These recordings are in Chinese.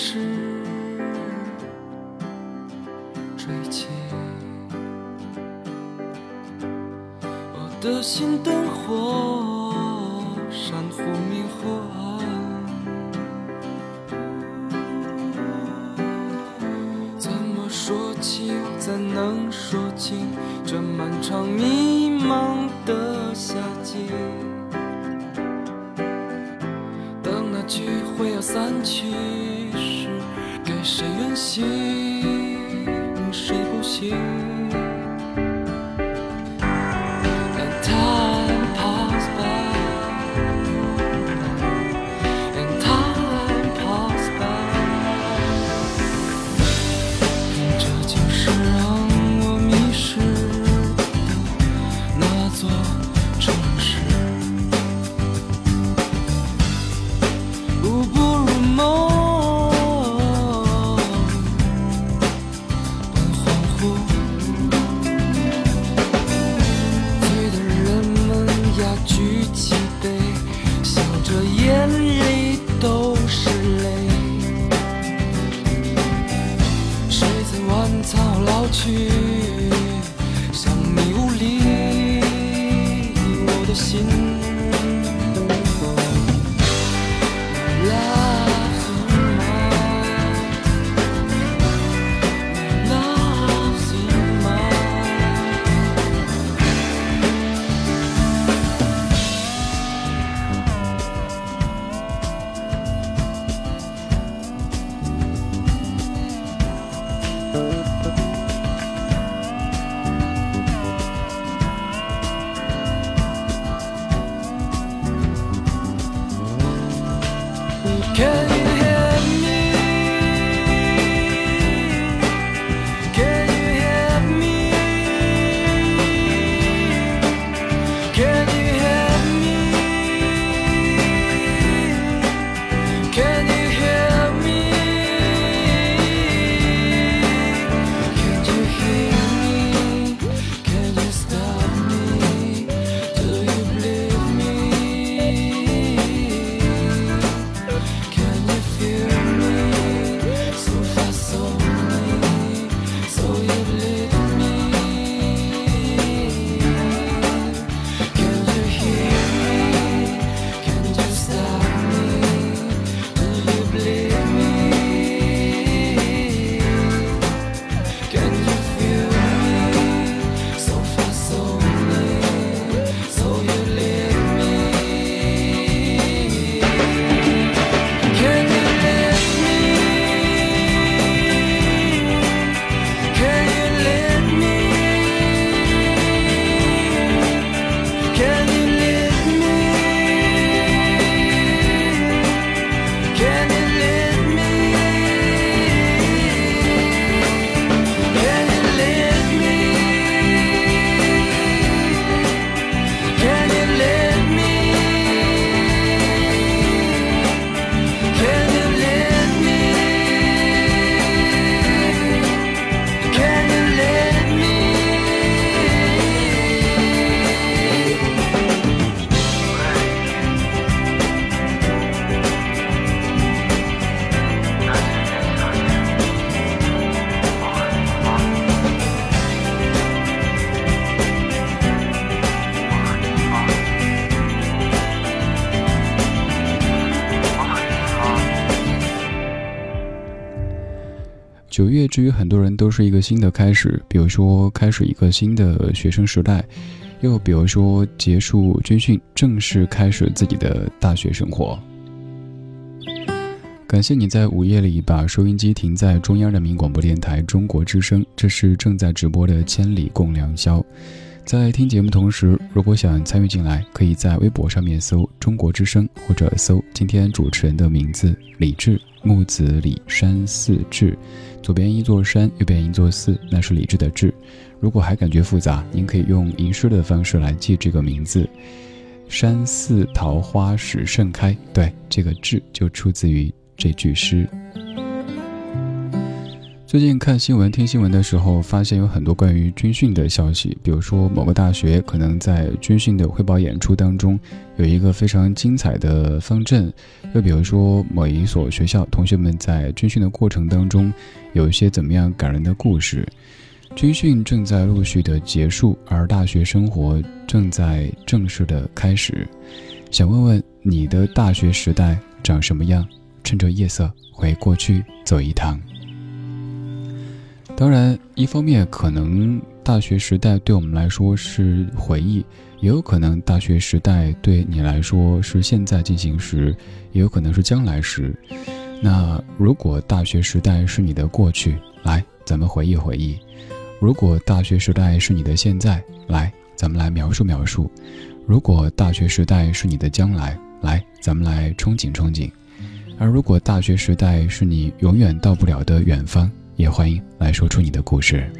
夜开始吹起，我的心灯火闪忽明忽暗，怎么说起，怎能说清这漫长迷茫的夏季？等那聚会要散去，谁远行，谁不醒？九月至于很多人都是一个新的开始，比如说开始一个新的学生时代，又比如说结束军训，正式开始自己的大学生活。感谢你在午夜里把收音机停在中央人民广播电台中国之声，这是正在直播的《千里共良宵》。在听节目同时，如果想参与进来，可以在微博上面搜“中国之声”或者搜今天主持人的名字李志木子李山寺志，左边一座山，右边一座寺，那是李志的志。如果还感觉复杂，您可以用吟诗的方式来记这个名字：山寺桃花始盛开。对，这个志就出自于。这句诗。最近看新闻、听新闻的时候，发现有很多关于军训的消息。比如说，某个大学可能在军训的汇报演出当中有一个非常精彩的方阵；又比如说，某一所学校同学们在军训的过程当中有一些怎么样感人的故事。军训正在陆续的结束，而大学生活正在正式的开始。想问问你的大学时代长什么样？趁着夜色回过去走一趟。当然，一方面可能大学时代对我们来说是回忆，也有可能大学时代对你来说是现在进行时，也有可能是将来时。那如果大学时代是你的过去，来，咱们回忆回忆；如果大学时代是你的现在，来，咱们来描述描述；如果大学时代是你的将来，来，咱们来憧憬憧憬。而如果大学时代是你永远到不了的远方，也欢迎来说出你的故事。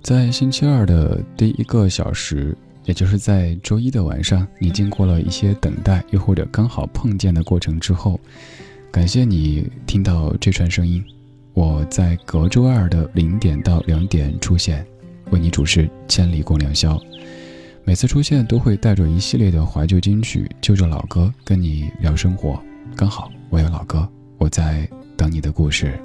在星期二的第一个小时，也就是在周一的晚上，你经过了一些等待，又或者刚好碰见的过程之后，感谢你听到这串声音。我在隔周二的零点到两点出现。为你主持《千里共良宵》，每次出现都会带着一系列的怀旧金曲，就着老歌跟你聊生活。刚好我有老歌，我在等你的故事。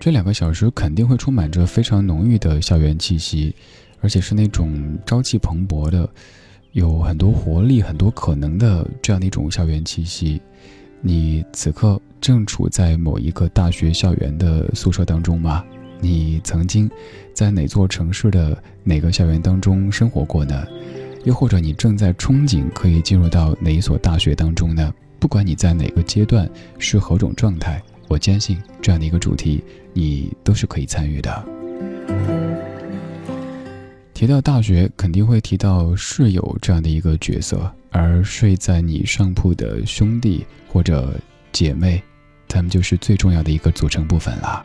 这两个小时肯定会充满着非常浓郁的校园气息，而且是那种朝气蓬勃的，有很多活力、很多可能的这样的一种校园气息。你此刻正处在某一个大学校园的宿舍当中吗？你曾经在哪座城市的哪个校园当中生活过呢？又或者你正在憧憬可以进入到哪一所大学当中呢？不管你在哪个阶段是何种状态，我坚信这样的一个主题你都是可以参与的。提到大学，肯定会提到室友这样的一个角色，而睡在你上铺的兄弟或者姐妹，他们就是最重要的一个组成部分了。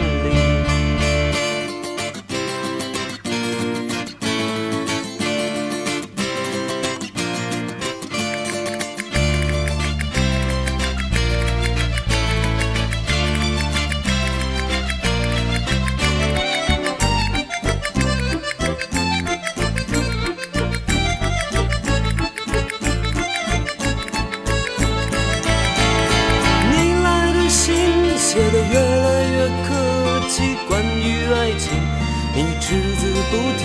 越来越客气，关于爱情，你只字不提。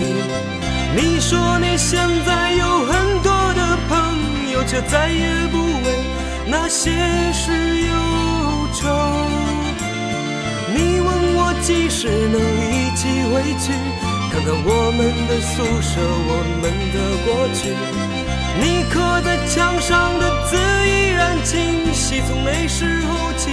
你说你现在有很多的朋友，却再也不为那些事忧愁。你问我几时能一起回去，看看我们的宿舍，我们的过去。你刻在墙上的字依然清晰，从那时候起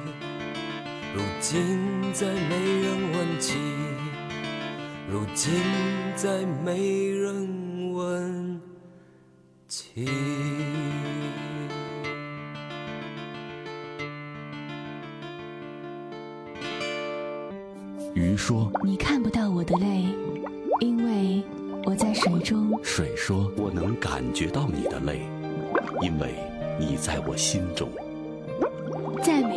如今再没人问起，如今再没人问起。鱼说你看不到我的泪，因为我在水中。水说我能感觉到你的泪，因为你在我心中。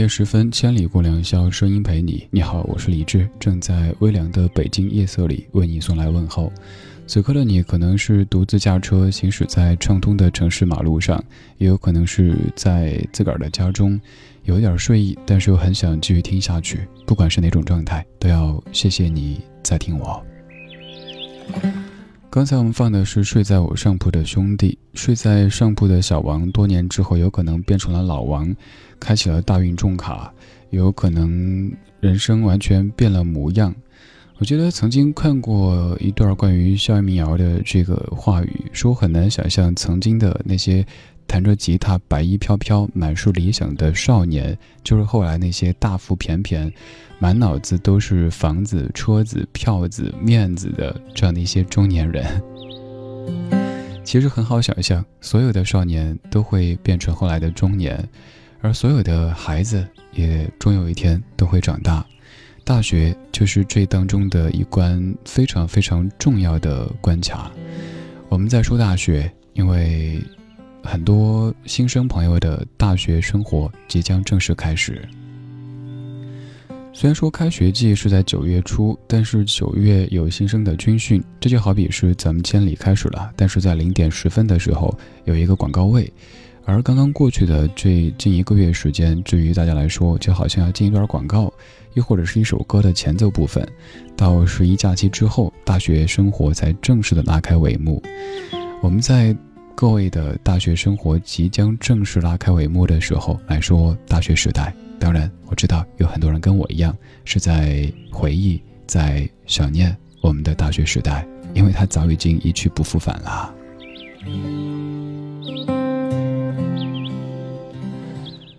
夜时分，千里共良宵，声音陪你。你好，我是李志，正在微凉的北京夜色里为你送来问候。此刻的你，可能是独自驾车行驶在畅通的城市马路上，也有可能是在自个儿的家中，有点睡意，但是又很想继续听下去。不管是哪种状态，都要谢谢你在听我。刚才我们放的是睡在我上铺的兄弟，睡在上铺的小王，多年之后有可能变成了老王，开启了大运重卡，有可能人生完全变了模样。我记得曾经看过一段关于校园民谣的这个话语，说很难想象曾经的那些弹着吉他、白衣飘飘、满是理想的少年，就是后来那些大腹便便、满脑子都是房子、车子、票子、面子的这样的一些中年人。其实很好想象，所有的少年都会变成后来的中年，而所有的孩子也终有一天都会长大。大学就是这当中的一关非常非常重要的关卡。我们在说大学，因为很多新生朋友的大学生活即将正式开始。虽然说开学季是在九月初，但是九月有新生的军训，这就好比是咱们千里开始了，但是在零点十分的时候有一个广告位。而刚刚过去的这近一个月时间，对于大家来说，就好像要进一段广告，又或者是一首歌的前奏部分。到十一假期之后，大学生活才正式的拉开帷幕。我们在各位的大学生活即将正式拉开帷幕的时候来说大学时代。当然，我知道有很多人跟我一样是在回忆，在想念我们的大学时代，因为它早已经一去不复返了。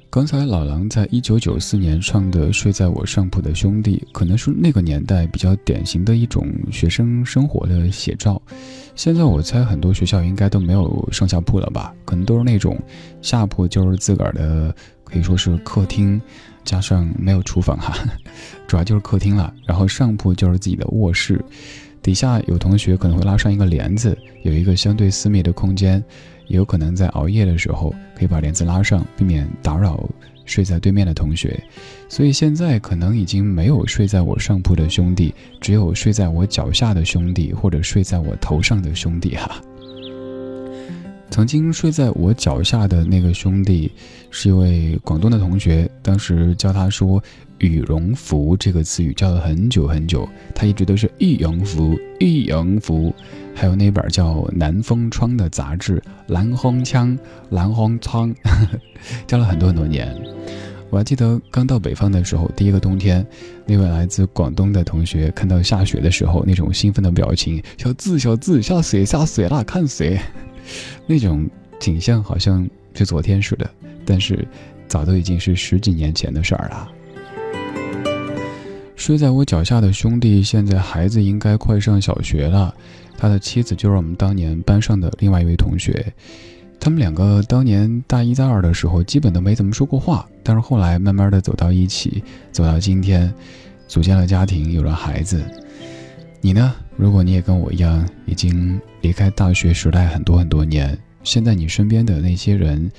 刚才老狼在一九九四年唱的《睡在我上铺的兄弟》，可能是那个年代比较典型的一种学生生活的写照。现在我猜很多学校应该都没有上下铺了吧？可能都是那种下铺就是自个儿的，可以说是客厅，加上没有厨房哈，主要就是客厅了。然后上铺就是自己的卧室，底下有同学可能会拉上一个帘子，有一个相对私密的空间。也有可能在熬夜的时候，可以把帘子拉上，避免打扰睡在对面的同学。所以现在可能已经没有睡在我上铺的兄弟，只有睡在我脚下的兄弟，或者睡在我头上的兄弟哈。曾经睡在我脚下的那个兄弟，是一位广东的同学。当时教他说：“羽绒服这个词语叫了很久很久，他一直都是羽绒服，羽绒服。还有那本叫《南风窗》的杂志，《蓝风枪》，蓝风窗，教了很多很多年。我还记得刚到北方的时候，第一个冬天，那位来自广东的同学看到下雪的时候那种兴奋的表情，小字小字下雪下雪啦，看雪，那种景象好像是昨天似的，但是早都已经是十几年前的事儿了。睡在我脚下的兄弟，现在孩子应该快上小学了。他的妻子就是我们当年班上的另外一位同学。他们两个当年大一、大二的时候，基本都没怎么说过话。但是后来慢慢的走到一起，走到今天，组建了家庭，有了孩子。你呢？如果你也跟我一样，已经离开大学时代很多很多年，现在你身边的那些人，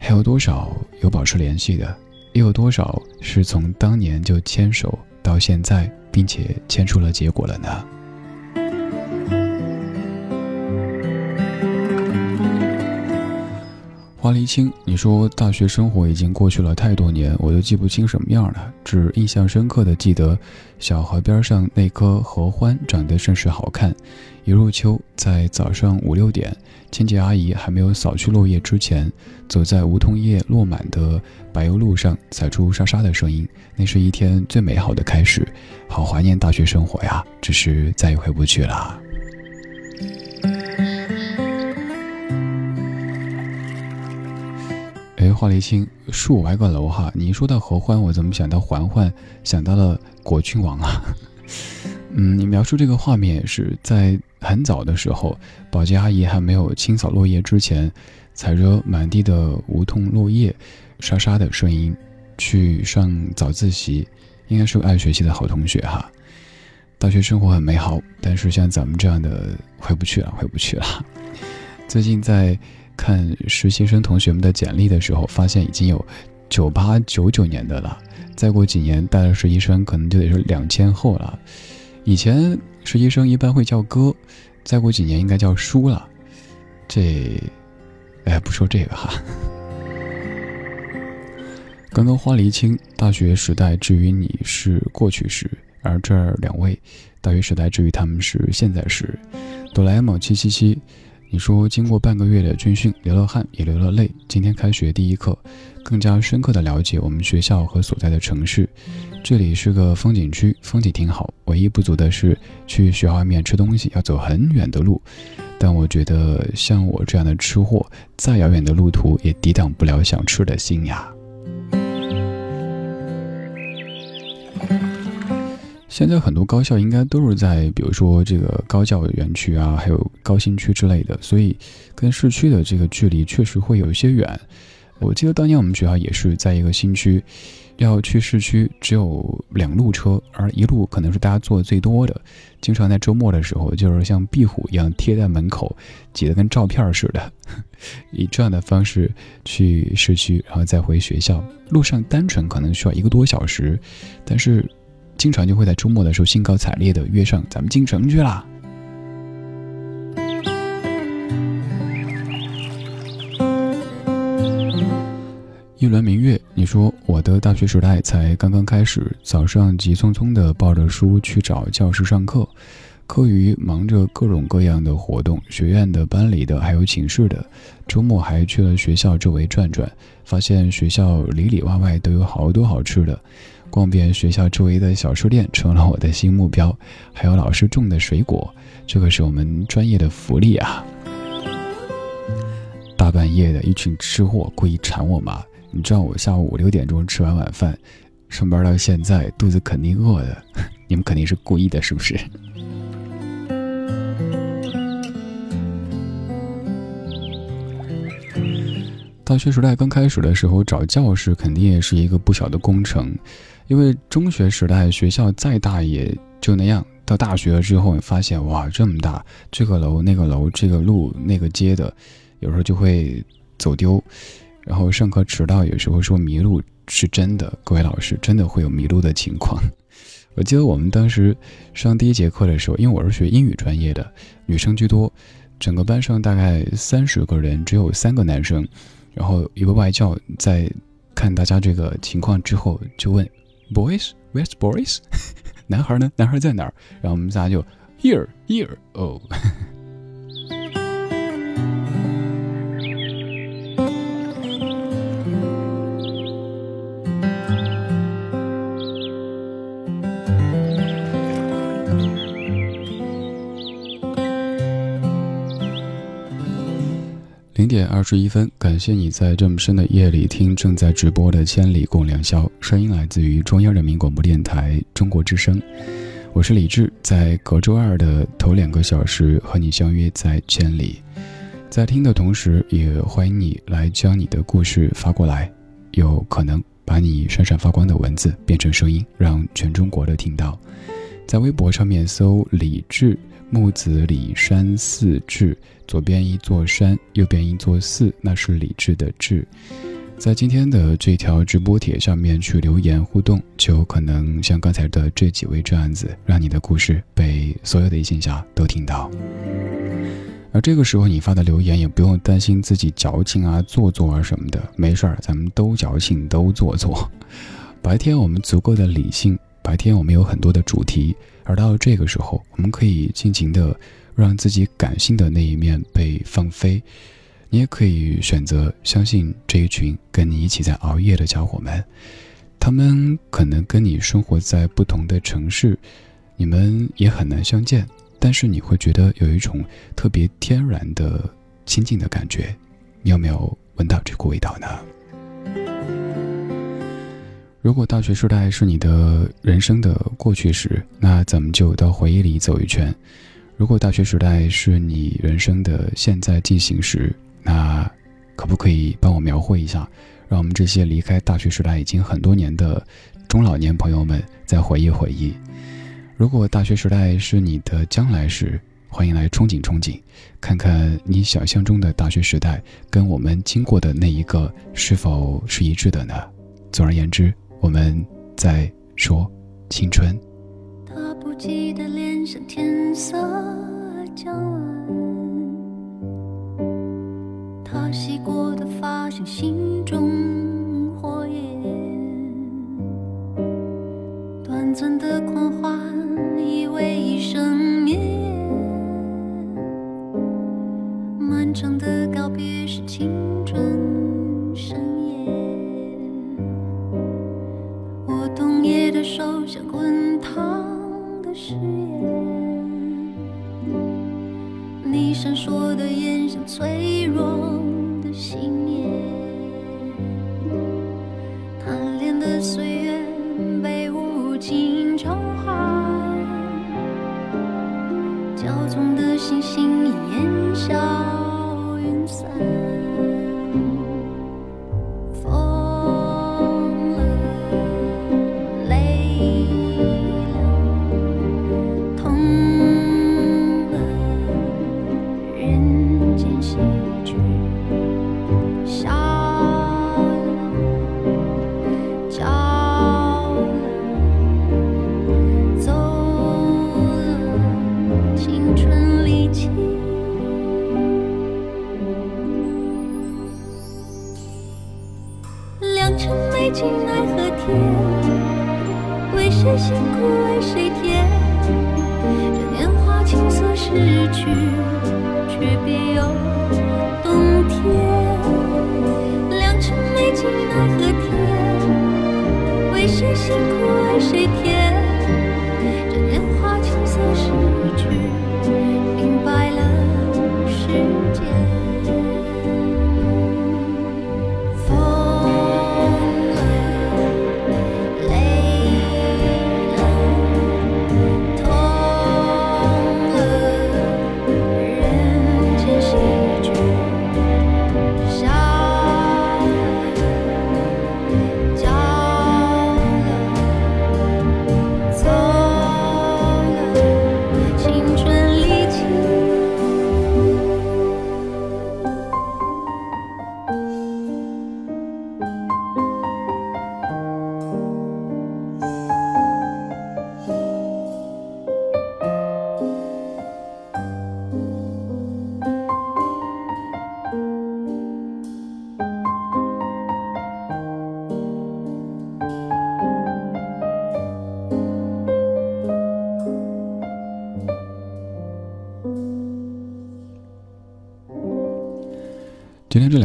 还有多少有保持联系的？又有多少是从当年就牵手？到现在，并且牵出了结果了呢。花离青，你说大学生活已经过去了太多年，我都记不清什么样了，只印象深刻的记得小河边上那棵合欢长得甚是好看。一入秋，在早上五六点，清洁阿姨还没有扫去落叶之前，走在梧桐叶落满的柏油路上，踩出沙沙的声音，那是一天最美好的开始。好怀念大学生活呀，只是再也回不去了。哎，华丽清，树歪个楼哈！你一说到合欢，我怎么想到嬛嬛，想到了果郡王啊？嗯，你描述这个画面是在很早的时候，保洁阿姨还没有清扫落叶之前，踩着满地的梧桐落叶，沙沙的声音，去上早自习，应该是个爱学习的好同学哈。大学生活很美好，但是像咱们这样的回不去了，回不去了。最近在。看实习生同学们的简历的时候，发现已经有九八九九年的了。再过几年，带了实习生可能就得是两千后了。以前实习生一般会叫哥，再过几年应该叫叔了。这，哎，不说这个哈。刚刚花离青，大学时代至于你是过去时，而这两位，大学时代至于他们是现在时。哆啦 A 梦七七七。你说，经过半个月的军训，流了汗也流了泪。今天开学第一课，更加深刻的了解我们学校和所在的城市。这里是个风景区，风景挺好。唯一不足的是，去学校外面吃东西要走很远的路。但我觉得，像我这样的吃货，再遥远的路途也抵挡不了想吃的心呀。现在很多高校应该都是在，比如说这个高教园区啊，还有高新区之类的，所以跟市区的这个距离确实会有一些远。我记得当年我们学校也是在一个新区，要去市区只有两路车，而一路可能是大家坐最多的，经常在周末的时候就是像壁虎一样贴在门口，挤得跟照片似的，以这样的方式去市区，然后再回学校，路上单纯可能需要一个多小时，但是。经常就会在周末的时候兴高采烈的约上咱们进城去啦。一轮明月，你说我的大学时代才刚刚开始，早上急匆匆的抱着书去找教室上课，课余忙着各种各样的活动，学院的、班里的，还有寝室的，周末还去了学校周围转转，发现学校里里外外都有好多好吃的。逛遍学校周围的小书店成了我的新目标，还有老师种的水果，这个是我们专业的福利啊！大半夜的一群吃货故意馋我吗？你知道我下午五六点钟吃完晚饭，上班到现在肚子肯定饿的，你们肯定是故意的，是不是？大学时代刚开始的时候找教室肯定也是一个不小的工程。因为中学时代学校再大也就那样，到大学了之后，你发现哇这么大，这个楼那个楼，这个路那个街的，有时候就会走丢，然后上课迟到，有时候说迷路是真的。各位老师真的会有迷路的情况。我记得我们当时上第一节课的时候，因为我是学英语专业的，女生居多，整个班上大概三十个人，只有三个男生，然后一个外教在看大家这个情况之后就问。Boys，Where's Boys？男孩呢？男孩在哪儿？然后我们仨就 Here，Here，哦。 点二十一分，感谢你在这么深的夜里听正在直播的《千里共良宵》，声音来自于中央人民广播电台中国之声。我是李志，在隔周二的头两个小时和你相约在千里。在听的同时，也欢迎你来将你的故事发过来，有可能把你闪闪发光的文字变成声音，让全中国的听到。在微博上面搜“李志木子李山寺志”。左边一座山，右边一座寺，那是理智的智。在今天的这条直播帖上面去留言互动，就可能像刚才的这几位这样子，让你的故事被所有的异性侠都听到。而这个时候你发的留言也不用担心自己矫情啊、做作啊什么的，没事儿，咱们都矫情，都做作。白天我们足够的理性，白天我们有很多的主题，而到这个时候，我们可以尽情的。让自己感性的那一面被放飞，你也可以选择相信这一群跟你一起在熬夜的家伙们，他们可能跟你生活在不同的城市，你们也很难相见，但是你会觉得有一种特别天然的亲近的感觉，你有没有闻到这股味道呢？如果大学时代是你的人生的过去时，那咱们就到回忆里走一圈。如果大学时代是你人生的现在进行时，那可不可以帮我描绘一下，让我们这些离开大学时代已经很多年的中老年朋友们再回忆回忆？如果大学时代是你的将来时，欢迎来憧憬憧憬，看看你想象中的大学时代跟我们经过的那一个是否是一致的呢？总而言之，我们在说青春。他不记得脸上天色将晚，他洗过的发像心中火焰，短暂的狂欢以为一生绵，漫长的告别是青春盛宴。我冬夜的手像滚烫。誓言，你闪烁的眼像脆弱的信念，贪恋的岁月被无情召唤，骄纵的星星烟消云散。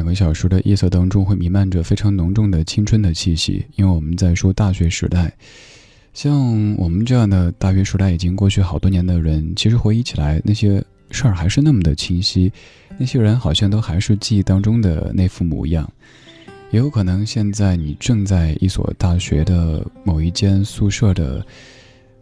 个小时的夜色当中，会弥漫着非常浓重的青春的气息，因为我们在说大学时代。像我们这样的大学时代已经过去好多年的人，其实回忆起来那些事儿还是那么的清晰，那些人好像都还是记忆当中的那副模样。也有可能现在你正在一所大学的某一间宿舍的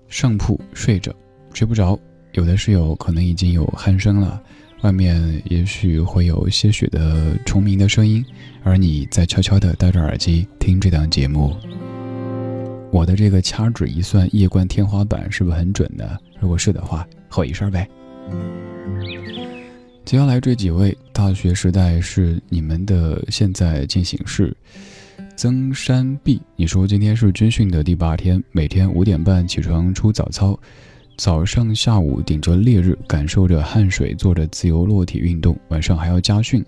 上铺睡着，睡不着，有的室友可能已经有鼾声了。外面也许会有些许的虫鸣的声音，而你在悄悄地戴着耳机听这档节目。我的这个掐指一算，夜观天花板是不是很准呢？如果是的话，吼一声呗。接下来这几位大学时代是你们的现在进行式。曾山碧，你说今天是军训的第八天，每天五点半起床出早操。早上、下午顶着烈日，感受着汗水，做着自由落体运动。晚上还要家训，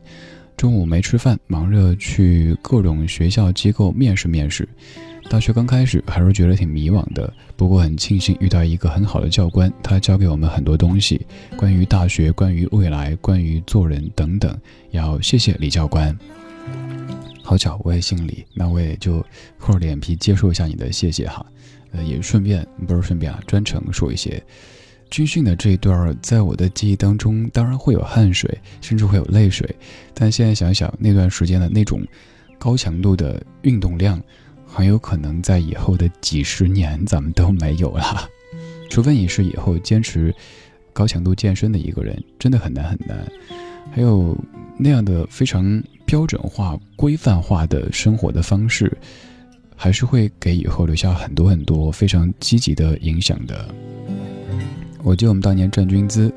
中午没吃饭，忙着去各种学校机构面试面试。大学刚开始还是觉得挺迷惘的，不过很庆幸遇到一个很好的教官，他教给我们很多东西，关于大学、关于未来、关于做人等等。要谢谢李教官。好巧，我也姓李，那我也就厚着脸皮接受一下你的谢谢哈。呃，也顺便不是顺便啊，专程说一些军训的这一段，在我的记忆当中，当然会有汗水，甚至会有泪水。但现在想想，那段时间的那种高强度的运动量，很有可能在以后的几十年咱们都没有了。除非你是以后坚持高强度健身的一个人，真的很难很难。还有那样的非常标准化、规范化的生活的方式。还是会给以后留下很多很多非常积极的影响的。我记得我们当年站军姿，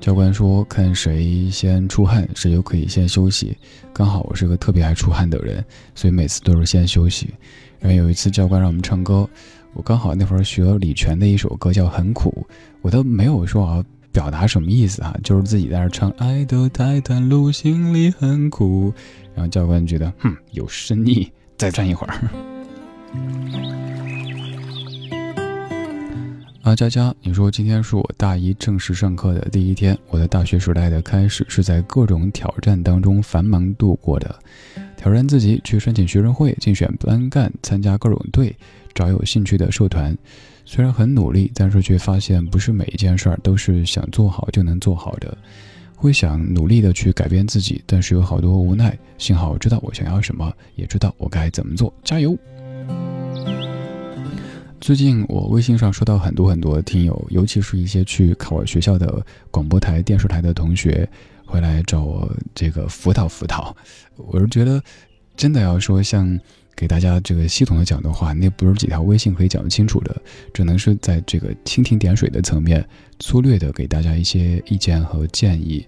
教官说看谁先出汗，谁就可以先休息。刚好我是个特别爱出汗的人，所以每次都是先休息。然后有一次教官让我们唱歌，我刚好那会儿学李泉的一首歌叫《很苦》，我都没有说啊表达什么意思啊，就是自己在那唱。爱的太短路，心里很苦。然后教官觉得哼有深意，再站一会儿。阿佳佳，你说今天是我大一正式上课的第一天，我的大学时代的开始是在各种挑战当中繁忙度过的，挑战自己去申请学生会、竞选班干、参加各种队、找有兴趣的社团。虽然很努力，但是却发现不是每一件事儿都是想做好就能做好的。会想努力的去改变自己，但是有好多无奈。幸好我知道我想要什么，也知道我该怎么做。加油！最近我微信上收到很多很多听友，尤其是一些去考学校的广播台、电视台的同学，回来找我这个辅导辅导。我是觉得，真的要说像给大家这个系统的讲的话，那不是几条微信可以讲得清楚的，只能是在这个蜻蜓点水的层面，粗略的给大家一些意见和建议。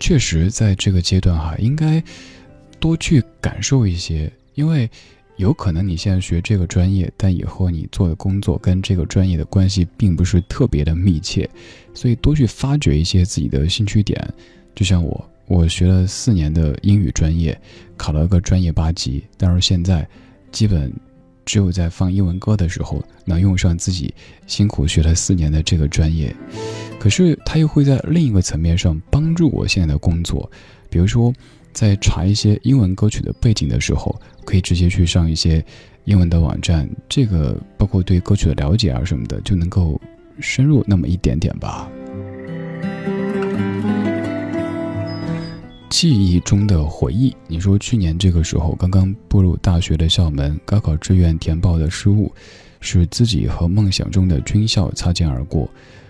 确实，在这个阶段哈，应该多去感受一些，因为。有可能你现在学这个专业，但以后你做的工作跟这个专业的关系并不是特别的密切，所以多去发掘一些自己的兴趣点。就像我，我学了四年的英语专业，考了个专业八级，但是现在基本只有在放英文歌的时候能用上自己辛苦学了四年的这个专业。可是它又会在另一个层面上帮助我现在的工作，比如说。在查一些英文歌曲的背景的时候，可以直接去上一些英文的网站，这个包括对歌曲的了解啊什么的，就能够深入那么一点点吧。记忆中的回忆，你说去年这个时候刚刚步入大学的校门，高考志愿填报的失误，使自己和梦想中的军校擦肩而过。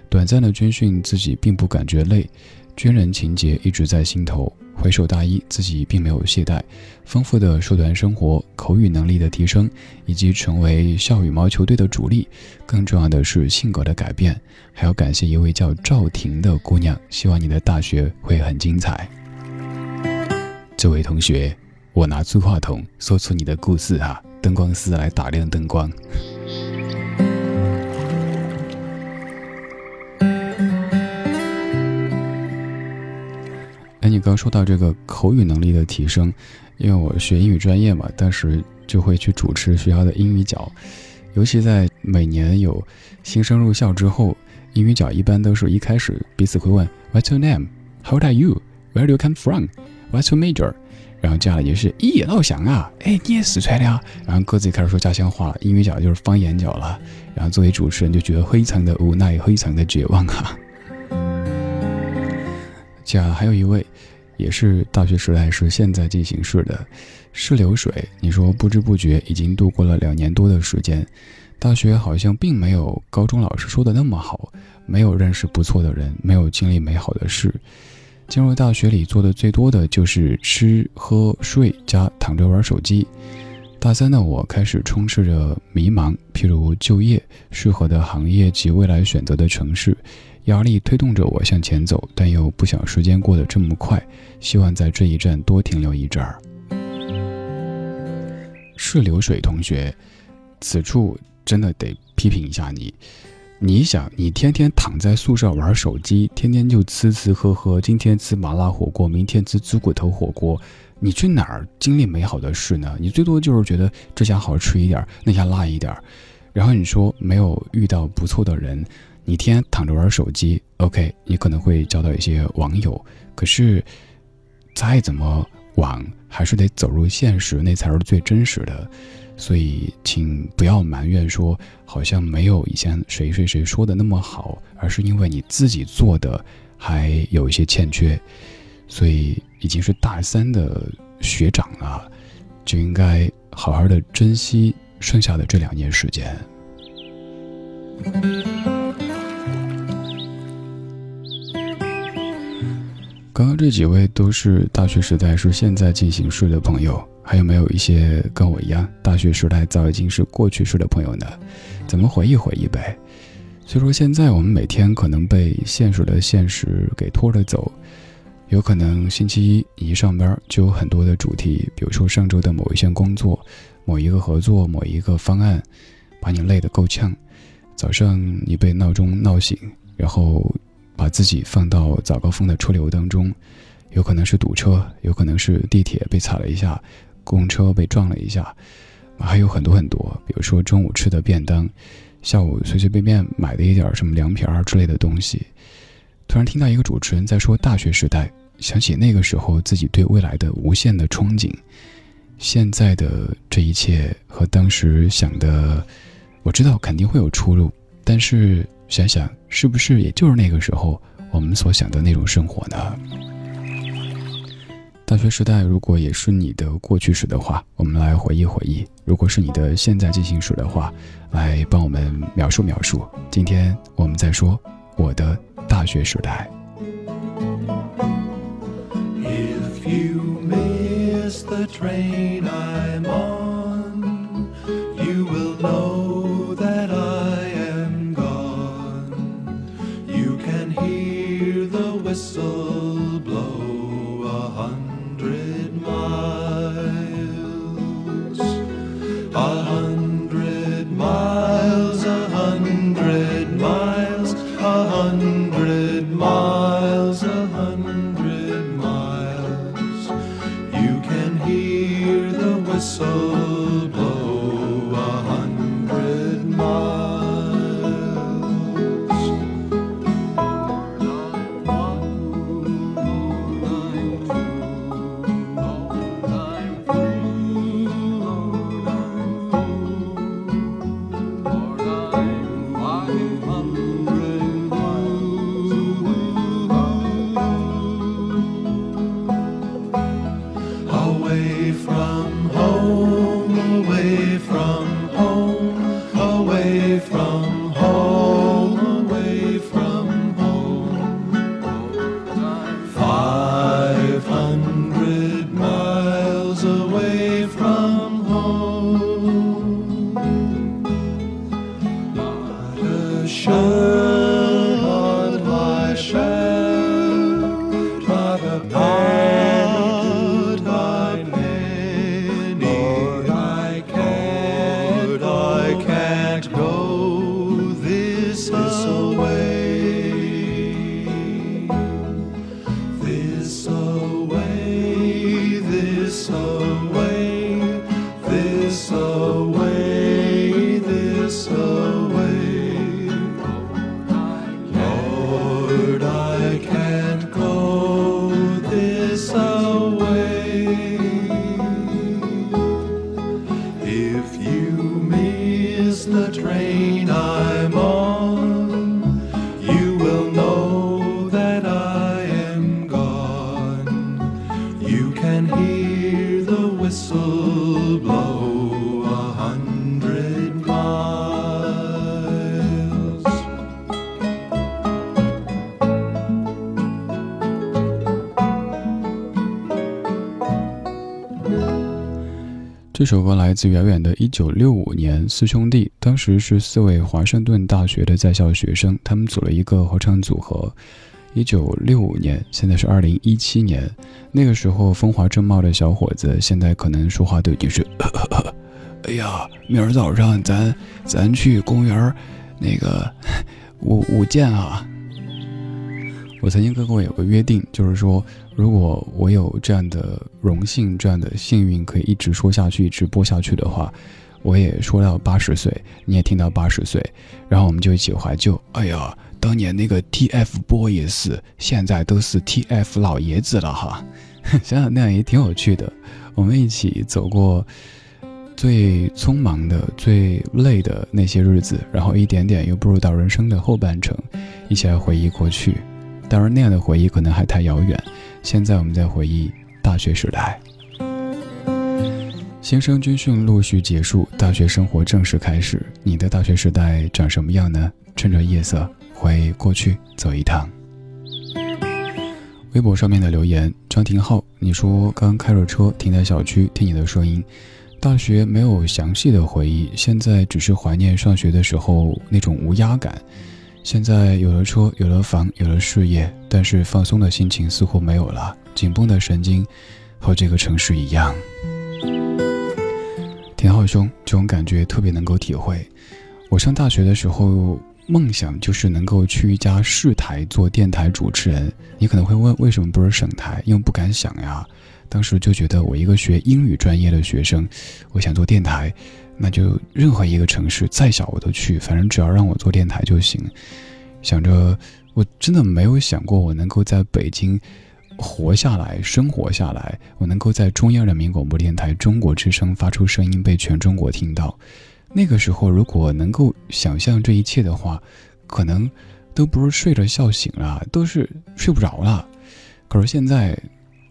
短暂的军训，自己并不感觉累，军人情节一直在心头。回首大一，自己并没有懈怠，丰富的社团生活、口语能力的提升，以及成为校羽毛球队的主力，更重要的是性格的改变。还要感谢一位叫赵婷的姑娘，希望你的大学会很精彩。这位同学，我拿出话筒说出你的故事啊！灯光师来打亮灯光。哎你刚说到这个口语能力的提升，因为我学英语专业嘛，当时就会去主持学校的英语角，尤其在每年有新生入校之后，英语角一般都是一开始彼此会问 What's your name? How old are you? Where do you come from? What's your major? 然后接下来也是咦老乡啊，哎你也四川的啊，然后各自开始说家乡话了，英语角就是方言角了，然后作为主持人就觉得非常的无奈，非常的绝望啊。接下还有一位，也是大学时代是现在进行式的，是流水。你说不知不觉已经度过了两年多的时间，大学好像并没有高中老师说的那么好，没有认识不错的人，没有经历美好的事。进入大学里做的最多的就是吃喝睡加躺着玩手机。大三的我开始充斥着迷茫，譬如就业、适合的行业及未来选择的城市，压力推动着我向前走，但又不想时间过得这么快，希望在这一站多停留一阵儿。是流水同学，此处真的得批评一下你。你想，你天天躺在宿舍玩手机，天天就吃吃喝喝，今天吃麻辣火锅，明天吃猪骨头火锅，你去哪儿经历美好的事呢？你最多就是觉得这家好吃一点，那家辣一点，然后你说没有遇到不错的人，你天天躺着玩手机，OK，你可能会交到一些网友，可是再怎么网，还是得走入现实，那才是最真实的。所以，请不要埋怨说好像没有以前谁谁谁说的那么好，而是因为你自己做的还有一些欠缺。所以，已经是大三的学长了，就应该好好的珍惜剩下的这两年时间。刚刚这几位都是大学时代是现在进行式的朋友。还有没有一些跟我一样，大学时代早已经是过去式的朋友呢？怎么回忆回忆呗？所以说，现在我们每天可能被现实的现实给拖着走，有可能星期一一上班就有很多的主题，比如说上周的某一项工作、某一个合作、某一个方案，把你累得够呛。早上你被闹钟闹醒，然后把自己放到早高峰的车流当中，有可能是堵车，有可能是地铁被踩了一下。公车被撞了一下，还有很多很多，比如说中午吃的便当，下午随随便便买的一点什么凉皮儿之类的东西。突然听到一个主持人在说大学时代，想起那个时候自己对未来的无限的憧憬。现在的这一切和当时想的，我知道肯定会有出入，但是想想是不是也就是那个时候我们所想的那种生活呢？大学时代，如果也是你的过去时的话，我们来回忆回忆；如果是你的现在进行时的话，来帮我们描述描述。今天我们在说我的大学时代。Lord, I can't go this sou. 这首歌来自远远的一九六五年，四兄弟当时是四位华盛顿大学的在校学生，他们组了一个合唱组合。一九六五年，现在是二零一七年，那个时候风华正茂的小伙子，现在可能说话都已经是，哎呀，明儿早上咱咱去公园那个舞舞剑啊。我曾经跟过有个约定，就是说，如果我有这样的荣幸、这样的幸运，可以一直说下去、一直播下去的话，我也说到八十岁，你也听到八十岁，然后我们就一起怀旧。哎呀，当年那个 TFBOYS，现在都是 TF 老爷子了哈，想想那样也挺有趣的。我们一起走过最匆忙的、最累的那些日子，然后一点点又步入到人生的后半程，一起来回忆过去。当然，那样的回忆可能还太遥远。现在我们在回忆大学时代，新生军训陆续结束，大学生活正式开始。你的大学时代长什么样呢？趁着夜色，回过去走一趟。微博上面的留言：张廷浩，你说刚开着车停在小区，听你的声音。大学没有详细的回忆，现在只是怀念上学的时候那种无压感。现在有了车，有了房，有了事业，但是放松的心情似乎没有了，紧绷的神经和这个城市一样。田浩兄，这种感觉特别能够体会。我上大学的时候，梦想就是能够去一家市台做电台主持人。你可能会问，为什么不是省台？因为不敢想呀。当时就觉得，我一个学英语专业的学生，我想做电台。那就任何一个城市再小我都去，反正只要让我做电台就行。想着，我真的没有想过我能够在北京活下来、生活下来，我能够在中央人民广播电台中国之声发出声音，被全中国听到。那个时候，如果能够想象这一切的话，可能都不是睡着笑醒了，都是睡不着了。可是现在，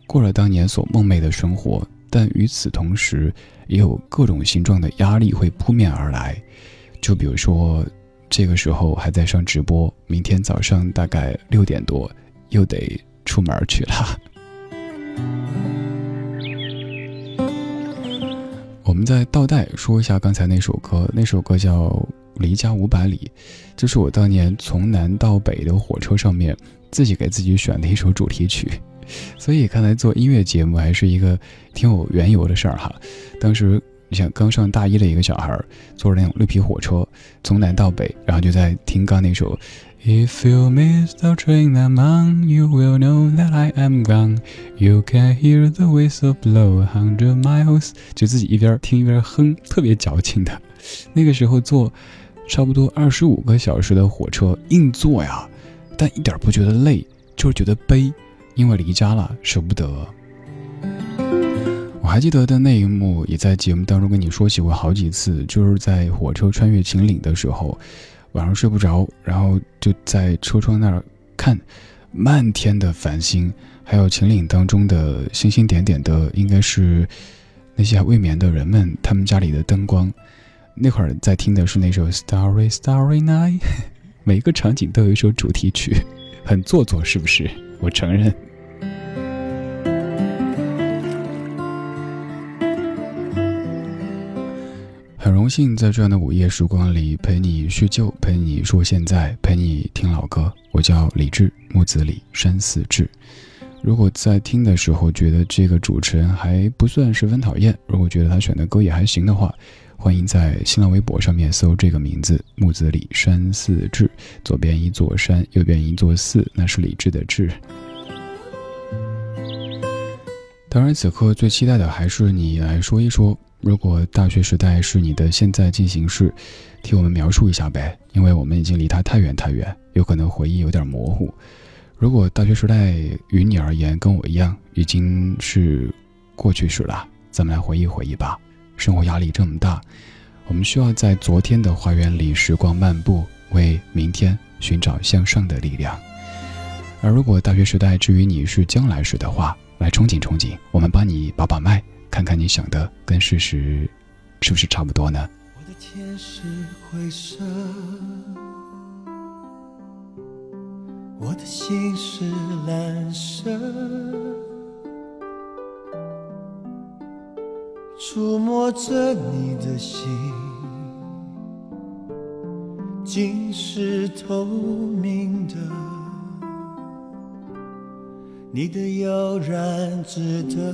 过了当年所梦寐的生活。但与此同时，也有各种形状的压力会扑面而来。就比如说，这个时候还在上直播，明天早上大概六点多又得出门去了。我们再倒带说一下刚才那首歌，那首歌叫《离家五百里》，这是我当年从南到北的火车上面自己给自己选的一首主题曲。所以看来做音乐节目还是一个挺有缘由的事儿哈。当时你想刚上大一的一个小孩，坐着那种绿皮火车从南到北，然后就在听刚那首。If you miss the train I'm on, you will know that I am gone. You can hear the whistle blow a hundred miles. 就自己一边听一边哼，特别矫情的。那个时候坐差不多二十五个小时的火车，硬坐呀，但一点不觉得累，就是觉得悲。因为离家了，舍不得。我还记得的那一幕，也在节目当中跟你说起过好几次，就是在火车穿越秦岭的时候，晚上睡不着，然后就在车窗那儿看漫天的繁星，还有秦岭当中的星星点点的，应该是那些未眠的人们他们家里的灯光。那会儿在听的是那首《Starry Starry Night 》，每一个场景都有一首主题曲，很做作，是不是？我承认。很荣幸在这样的午夜时光里陪你叙旧，陪你说现在，陪你听老歌。我叫李志，木子李，山寺志。如果在听的时候觉得这个主持人还不算十分讨厌，如果觉得他选的歌也还行的话，欢迎在新浪微博上面搜这个名字木子李山寺志，左边一座山，右边一座寺，那是李志的志。当然，此刻最期待的还是你来说一说。如果大学时代是你的现在进行式，替我们描述一下呗，因为我们已经离它太远太远，有可能回忆有点模糊。如果大学时代于你而言跟我一样已经是过去式了，咱们来回忆回忆吧。生活压力这么大，我们需要在昨天的花园里时光漫步，为明天寻找向上的力量。而如果大学时代至于你是将来时的话，来憧憬憧憬，我们帮你把把脉。看看你想的跟事实是不是差不多呢？我的天是灰色，我的心是蓝色，触摸着你的心，竟是透明的。你的悠然自得，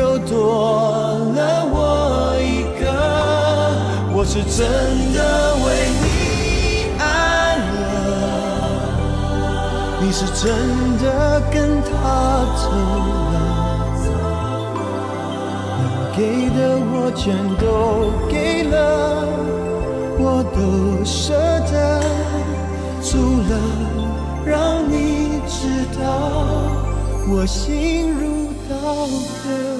又多了我一个，我是真的为你爱了。你是真的跟他走了，你给的我全都给了，我都舍得，除了让你知道我心如刀割。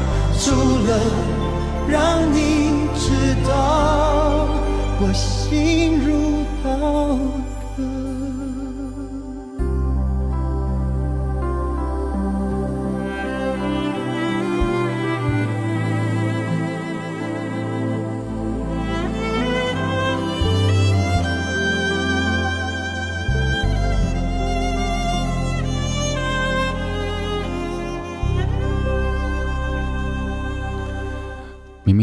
除了让你知道，我心如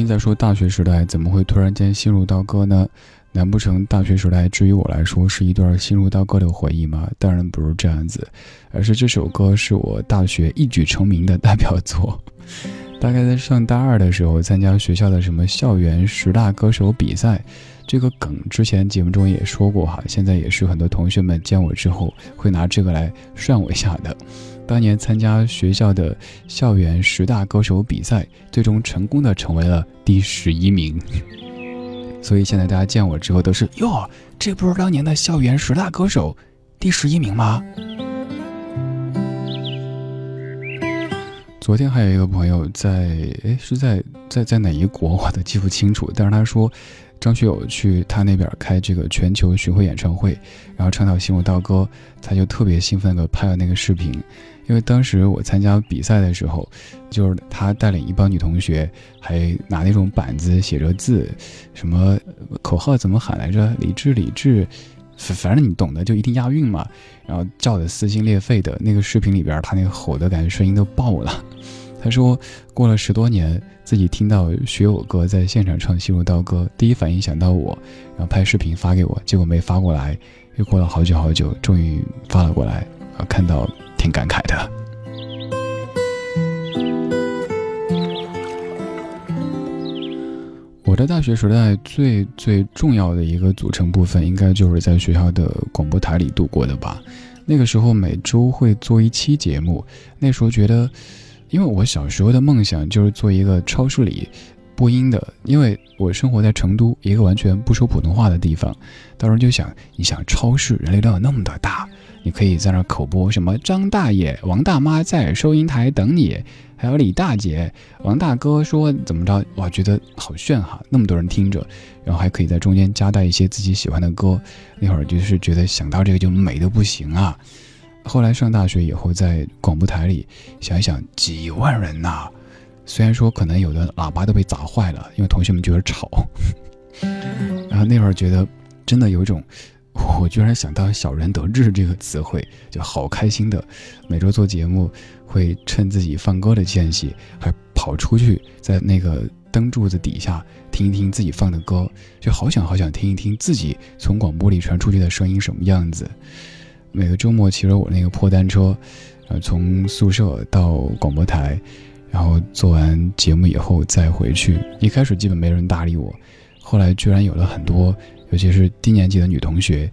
在说大学时代，怎么会突然间心如刀割呢？难不成大学时代至于我来说是一段心如刀割的回忆吗？当然不是这样子，而是这首歌是我大学一举成名的代表作。大概在上大二的时候，参加学校的什么校园十大歌手比赛，这个梗之前节目中也说过哈，现在也是很多同学们见我之后会拿这个来涮我一下的。当年参加学校的校园十大歌手比赛，最终成功的成为了第十一名。所以现在大家见我之后都是哟，这不是当年的校园十大歌手第十一名吗？昨天还有一个朋友在，哎，是在在在哪一国，我都记不清楚。但是他说，张学友去他那边开这个全球巡回演唱会，然后唱到《心如刀割》，他就特别兴奋的拍了那个视频。因为当时我参加比赛的时候，就是他带领一帮女同学，还拿那种板子写着字，什么口号怎么喊来着？理智，理智。反正你懂的，就一定押韵嘛。然后叫的撕心裂肺的那个视频里边，他那个吼的感觉声音都爆了。他说过了十多年，自己听到学友哥在现场唱《心如刀割》，第一反应想到我，然后拍视频发给我，结果没发过来。又过了好久好久，终于发了过来，啊，看到挺感慨的。我的大学时代最最重要的一个组成部分，应该就是在学校的广播台里度过的吧。那个时候每周会做一期节目，那时候觉得，因为我小时候的梦想就是做一个超市里播音的，因为我生活在成都一个完全不说普通话的地方，当时就想，你想超市人流量有那么的大，你可以在那口播什么张大爷、王大妈在收银台等你。还有李大姐、王大哥说怎么着？哇，觉得好炫哈！那么多人听着，然后还可以在中间夹带一些自己喜欢的歌。那会儿就是觉得想到这个就美的不行啊。后来上大学以后，在广播台里想一想，几万人呐！虽然说可能有的喇叭都被砸坏了，因为同学们觉得吵。然后那会儿觉得真的有一种。我居然想到“小人得志”这个词汇，就好开心的。每周做节目，会趁自己放歌的间隙，还跑出去，在那个灯柱子底下听一听自己放的歌，就好想好想听一听自己从广播里传出去的声音什么样子。每个周末骑着我那个破单车，呃，从宿舍到广播台，然后做完节目以后再回去。一开始基本没人搭理我，后来居然有了很多。尤其是低年级的女同学，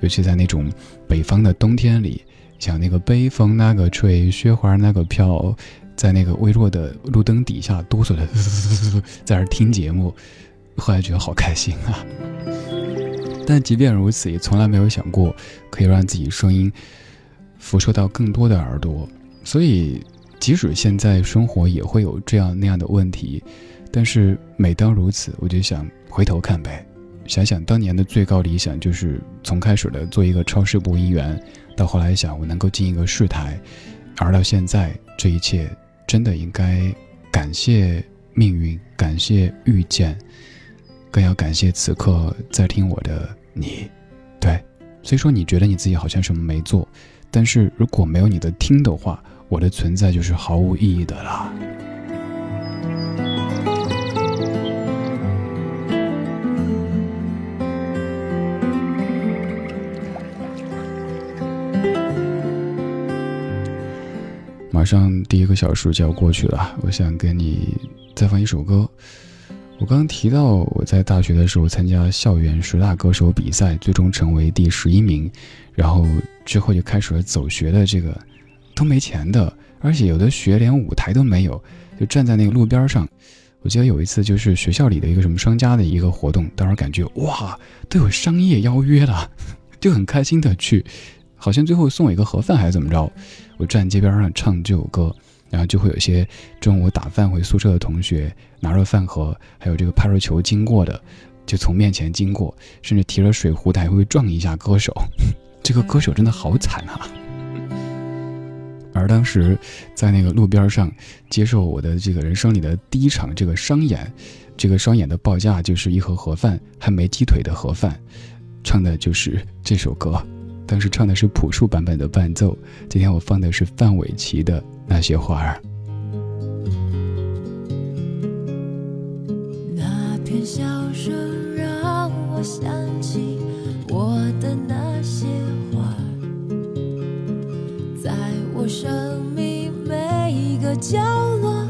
尤其在那种北方的冬天里，像那个北风那个吹，雪花那个飘，在那个微弱的路灯底下哆嗦的，在那听节目，后来觉得好开心啊！但即便如此，也从来没有想过可以让自己声音辐射到更多的耳朵。所以，即使现在生活也会有这样那样的问题，但是每当如此，我就想回头看呗。想想当年的最高理想，就是从开始的做一个超市播音员，到后来想我能够进一个市台，而到现在，这一切真的应该感谢命运，感谢遇见，更要感谢此刻在听我的你。对，虽说你觉得你自己好像什么没做，但是如果没有你的听的话，我的存在就是毫无意义的啦。上第一个小时就要过去了，我想跟你再放一首歌。我刚刚提到我在大学的时候参加校园十大歌手比赛，最终成为第十一名，然后之后就开始了走学的这个，都没钱的，而且有的学连舞台都没有，就站在那个路边上。我记得有一次就是学校里的一个什么商家的一个活动，当时感觉哇，都有商业邀约了，就很开心的去。好像最后送我一个盒饭还是怎么着？我站街边上唱这首歌，然后就会有些中午打饭回宿舍的同学拿着饭盒，还有这个拍热球经过的，就从面前经过，甚至提着水壶，他还会撞一下歌手。这个歌手真的好惨啊！而当时在那个路边上接受我的这个人生里的第一场这个商演，这个商演的报价就是一盒盒饭，还没鸡腿的盒饭，唱的就是这首歌。当时唱的是朴树版本的伴奏，今天我放的是范玮琪的那些花儿。那片笑声让我想起我的那些花，在我生命每一个角落，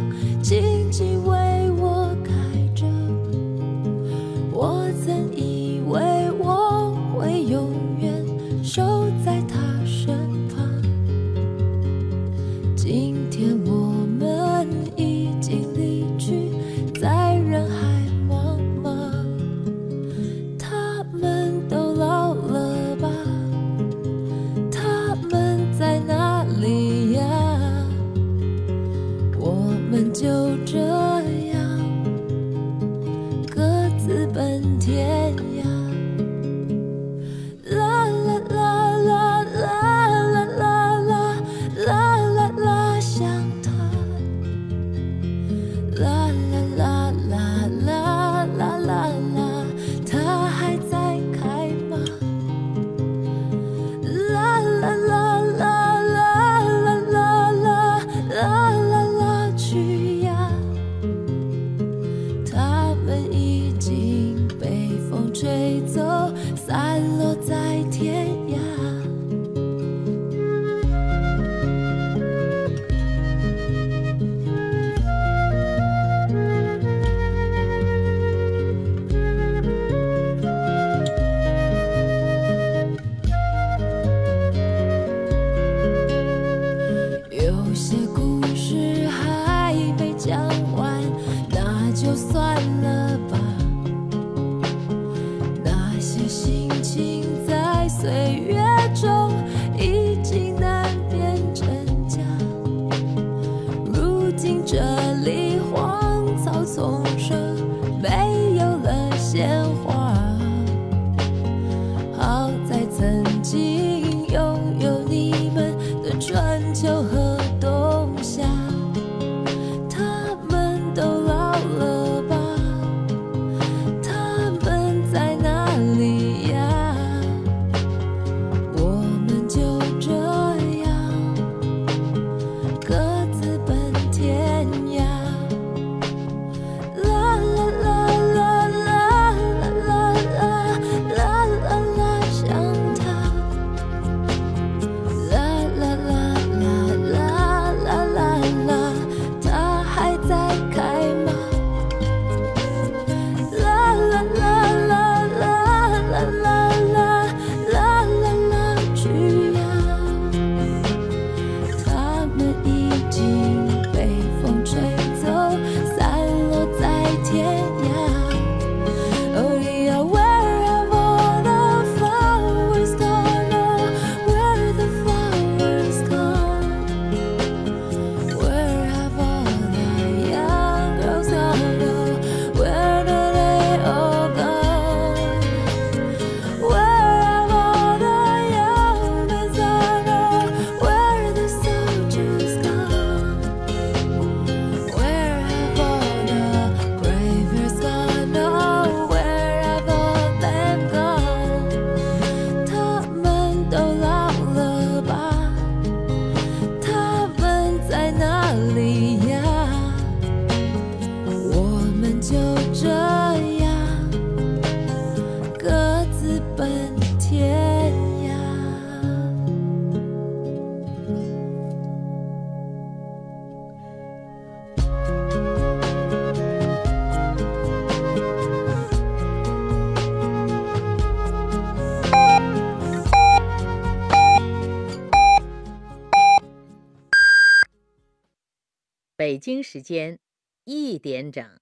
京时间一点整。